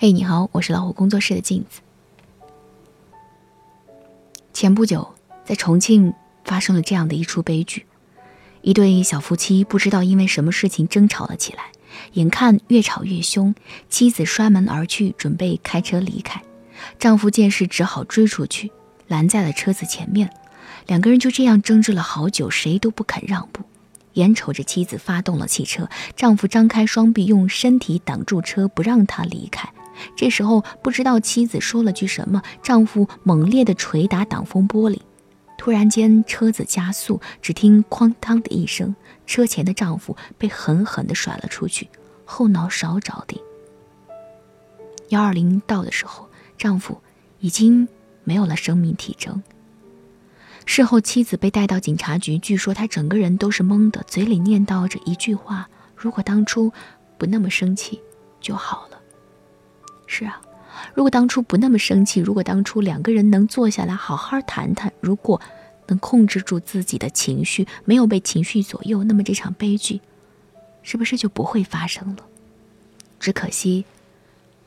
嘿，你好，我是老虎工作室的镜子。前不久，在重庆发生了这样的一出悲剧：一对小夫妻不知道因为什么事情争吵了起来，眼看越吵越凶，妻子摔门而去，准备开车离开，丈夫见势只好追出去，拦在了车子前面。两个人就这样争执了好久，谁都不肯让步。眼瞅着妻子发动了汽车，丈夫张开双臂，用身体挡住车，不让她离开。这时候不知道妻子说了句什么，丈夫猛烈的捶打挡风玻璃。突然间，车子加速，只听“哐当”的一声，车前的丈夫被狠狠地甩了出去，后脑勺着地。幺二零到的时候，丈夫已经没有了生命体征。事后，妻子被带到警察局，据说她整个人都是懵的，嘴里念叨着一句话：“如果当初不那么生气就好了。”是啊，如果当初不那么生气，如果当初两个人能坐下来好好谈谈，如果能控制住自己的情绪，没有被情绪左右，那么这场悲剧是不是就不会发生了？只可惜，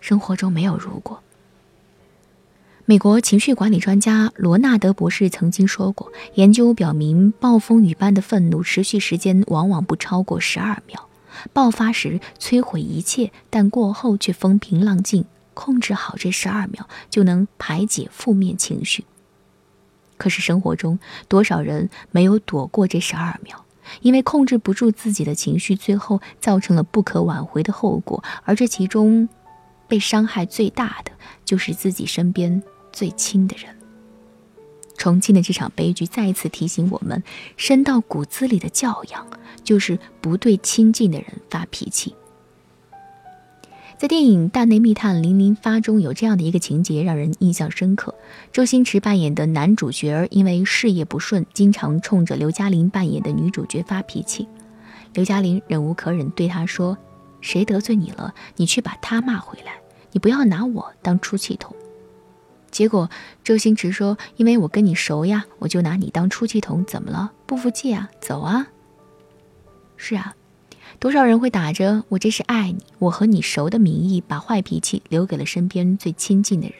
生活中没有如果。美国情绪管理专家罗纳德博士曾经说过，研究表明，暴风雨般的愤怒持续时间往往不超过十二秒。爆发时摧毁一切，但过后却风平浪静。控制好这十二秒，就能排解负面情绪。可是生活中多少人没有躲过这十二秒？因为控制不住自己的情绪，最后造成了不可挽回的后果。而这其中，被伤害最大的就是自己身边最亲的人。重庆的这场悲剧再一次提醒我们，深到骨子里的教养就是不对亲近的人发脾气。在电影《大内密探零零发》中有这样的一个情节，让人印象深刻。周星驰扮演的男主角因为事业不顺，经常冲着刘嘉玲扮演的女主角发脾气。刘嘉玲忍无可忍，对他说：“谁得罪你了，你去把他骂回来，你不要拿我当出气筒。”结果，周星驰说：“因为我跟你熟呀，我就拿你当出气筒，怎么了？不服气啊？走啊！”是啊，多少人会打着“我这是爱你，我和你熟”的名义，把坏脾气留给了身边最亲近的人。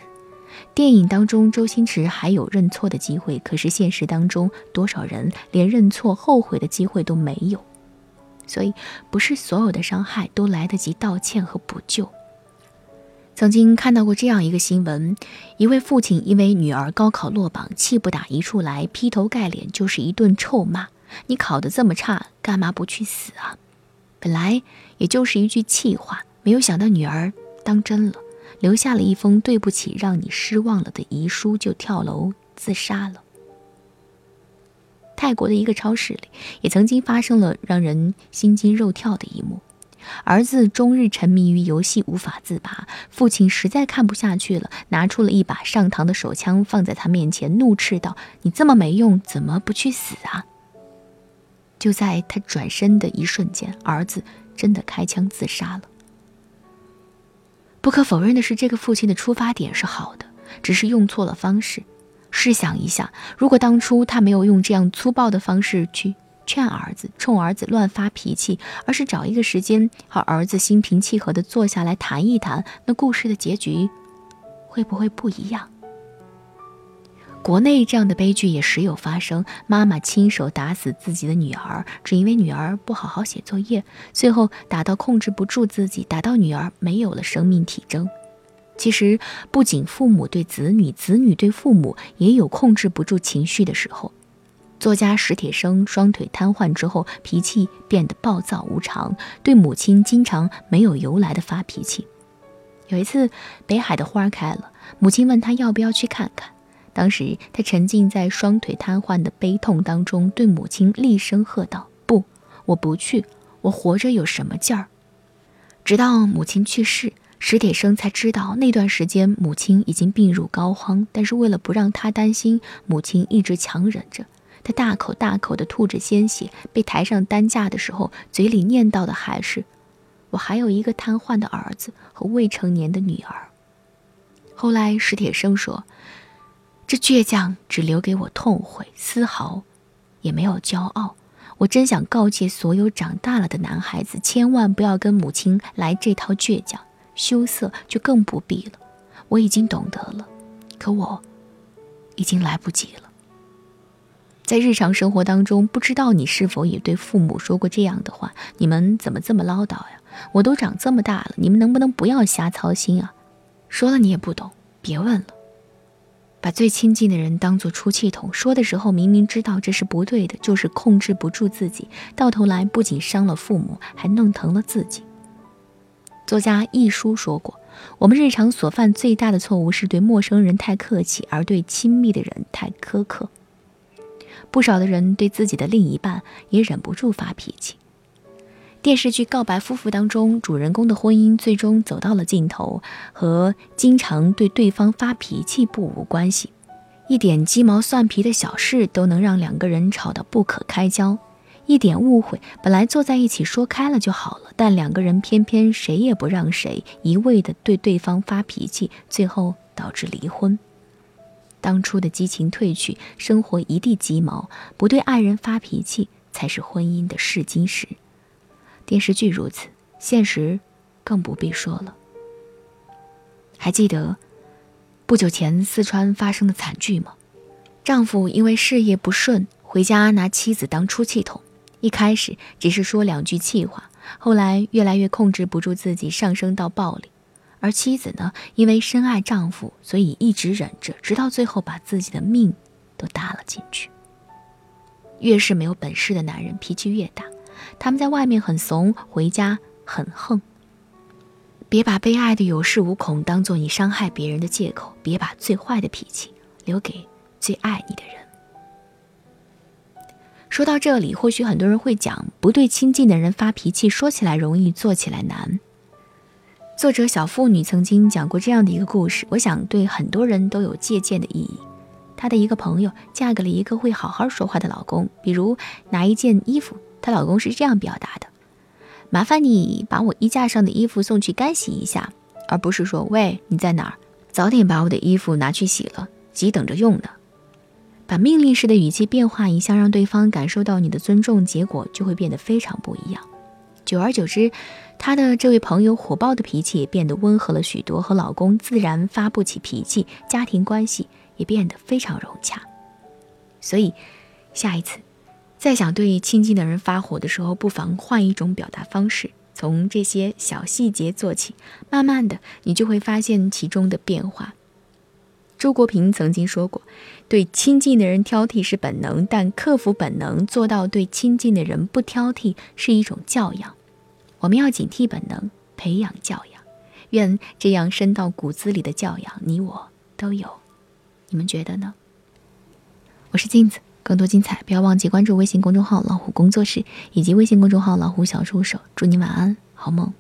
电影当中，周星驰还有认错的机会，可是现实当中，多少人连认错、后悔的机会都没有？所以，不是所有的伤害都来得及道歉和补救。曾经看到过这样一个新闻：一位父亲因为女儿高考落榜，气不打一处来，劈头盖脸就是一顿臭骂：“你考得这么差，干嘛不去死啊？”本来也就是一句气话，没有想到女儿当真了，留下了一封“对不起，让你失望了”的遗书，就跳楼自杀了。泰国的一个超市里，也曾经发生了让人心惊肉跳的一幕。儿子终日沉迷于游戏，无法自拔。父亲实在看不下去了，拿出了一把上膛的手枪，放在他面前，怒斥道：“你这么没用，怎么不去死啊？”就在他转身的一瞬间，儿子真的开枪自杀了。不可否认的是，这个父亲的出发点是好的，只是用错了方式。试想一下，如果当初他没有用这样粗暴的方式去……劝儿子冲儿子乱发脾气，而是找一个时间和儿子心平气和的坐下来谈一谈，那故事的结局会不会不一样？国内这样的悲剧也时有发生，妈妈亲手打死自己的女儿，只因为女儿不好好写作业，最后打到控制不住自己，打到女儿没有了生命体征。其实，不仅父母对子女，子女对父母也有控制不住情绪的时候。作家史铁生双腿瘫痪之后，脾气变得暴躁无常，对母亲经常没有由来的发脾气。有一次，北海的花开了，母亲问他要不要去看看。当时他沉浸在双腿瘫痪的悲痛当中，对母亲厉声喝道：“不，我不去，我活着有什么劲儿？”直到母亲去世，史铁生才知道那段时间母亲已经病入膏肓，但是为了不让他担心，母亲一直强忍着。他大口大口地吐着鲜血，被抬上担架的时候，嘴里念叨的还是：“我还有一个瘫痪的儿子和未成年的女儿。”后来史铁生说：“这倔强只留给我痛悔，丝毫也没有骄傲。我真想告诫所有长大了的男孩子，千万不要跟母亲来这套倔强，羞涩，就更不必了。我已经懂得了，可我已经来不及了。在日常生活当中，不知道你是否也对父母说过这样的话：“你们怎么这么唠叨呀？我都长这么大了，你们能不能不要瞎操心啊？”说了你也不懂，别问了。把最亲近的人当做出气筒，说的时候明明知道这是不对的，就是控制不住自己，到头来不仅伤了父母，还弄疼了自己。作家一书说过：“我们日常所犯最大的错误是对陌生人太客气，而对亲密的人太苛刻。”不少的人对自己的另一半也忍不住发脾气。电视剧《告白夫妇》当中，主人公的婚姻最终走到了尽头，和经常对对方发脾气不无关系。一点鸡毛蒜皮的小事都能让两个人吵得不可开交，一点误会本来坐在一起说开了就好了，但两个人偏偏谁也不让谁，一味的对对方发脾气，最后导致离婚。当初的激情褪去，生活一地鸡毛，不对爱人发脾气才是婚姻的试金石。电视剧如此，现实更不必说了。还记得不久前四川发生的惨剧吗？丈夫因为事业不顺，回家拿妻子当出气筒。一开始只是说两句气话，后来越来越控制不住自己，上升到暴力。而妻子呢，因为深爱丈夫，所以一直忍着，直到最后把自己的命都搭了进去。越是没有本事的男人，脾气越大。他们在外面很怂，回家很横。别把被爱的有恃无恐当做你伤害别人的借口，别把最坏的脾气留给最爱你的人。说到这里，或许很多人会讲，不对亲近的人发脾气，说起来容易，做起来难。作者小妇女曾经讲过这样的一个故事，我想对很多人都有借鉴的意义。她的一个朋友嫁给了一个会好好说话的老公，比如拿一件衣服。她老公是这样表达的：“麻烦你把我衣架上的衣服送去干洗一下，而不是说‘喂，你在哪儿？早点把我的衣服拿去洗了，急等着用呢。’把命令式的语气变化一下，让对方感受到你的尊重，结果就会变得非常不一样。久而久之，她的这位朋友火爆的脾气也变得温和了许多，和老公自然发不起脾气，家庭关系也变得非常融洽。所以，下一次。”再想对亲近的人发火的时候，不妨换一种表达方式，从这些小细节做起，慢慢的，你就会发现其中的变化。周国平曾经说过：“对亲近的人挑剔是本能，但克服本能，做到对亲近的人不挑剔，是一种教养。我们要警惕本能，培养教养。愿这样深到骨子里的教养，你我都有。你们觉得呢？”我是镜子。更多精彩，不要忘记关注微信公众号“老虎工作室”以及微信公众号“老虎小助手”。祝你晚安，好梦。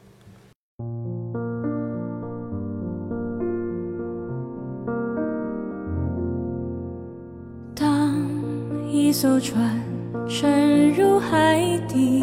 当一艘船沉入海底，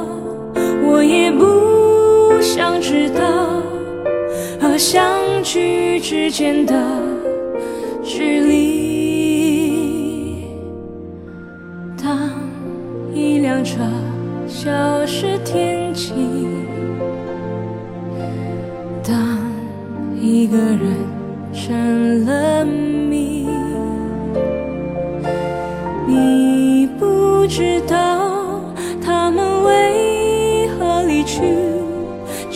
我也不想知道。和相聚之间的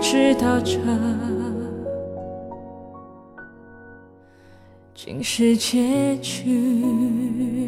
知道这竟是结局。